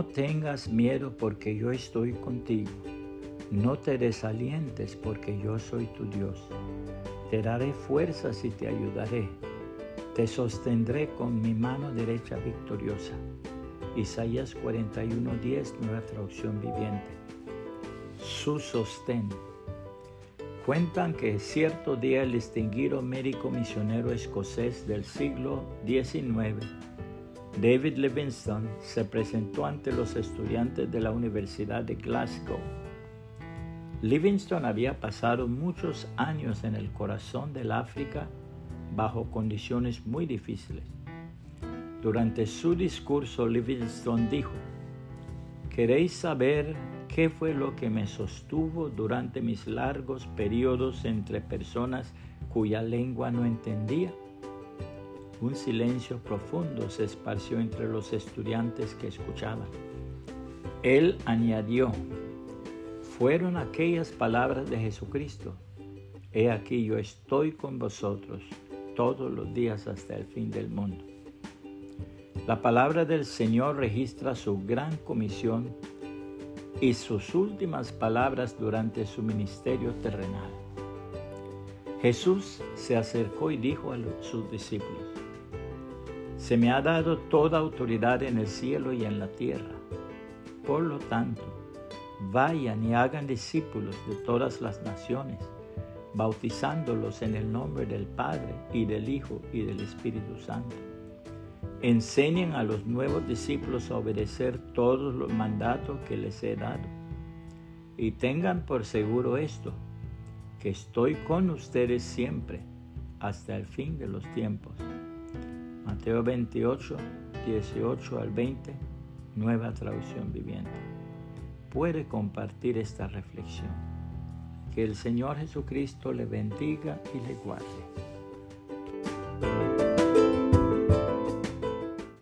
No tengas miedo porque yo estoy contigo. No te desalientes porque yo soy tu Dios. Te daré fuerzas y te ayudaré. Te sostendré con mi mano derecha victoriosa. Isaías 41:10, nueva traducción viviente. Su sostén. Cuentan que cierto día el distinguido médico misionero escocés del siglo XIX, David Livingstone, se presentó ante los estudiantes de la Universidad de Glasgow. Livingstone había pasado muchos años en el corazón del África bajo condiciones muy difíciles. Durante su discurso, Livingstone dijo, ¿queréis saber qué fue lo que me sostuvo durante mis largos periodos entre personas cuya lengua no entendía? Un silencio profundo se esparció entre los estudiantes que escuchaban. Él añadió, fueron aquellas palabras de Jesucristo. He aquí yo estoy con vosotros todos los días hasta el fin del mundo. La palabra del Señor registra su gran comisión y sus últimas palabras durante su ministerio terrenal. Jesús se acercó y dijo a sus discípulos, Se me ha dado toda autoridad en el cielo y en la tierra. Por lo tanto, vayan y hagan discípulos de todas las naciones, bautizándolos en el nombre del Padre y del Hijo y del Espíritu Santo Enseñen a los nuevos discípulos a obedecer todos los mandatos que les he dado. Y tengan por seguro esto, que estoy con ustedes siempre, hasta el fin de los tiempos. Mateo 28, 18 al 20, nueva traducción viviente. Puede compartir esta reflexión. Que el Señor Jesucristo le bendiga y le guarde.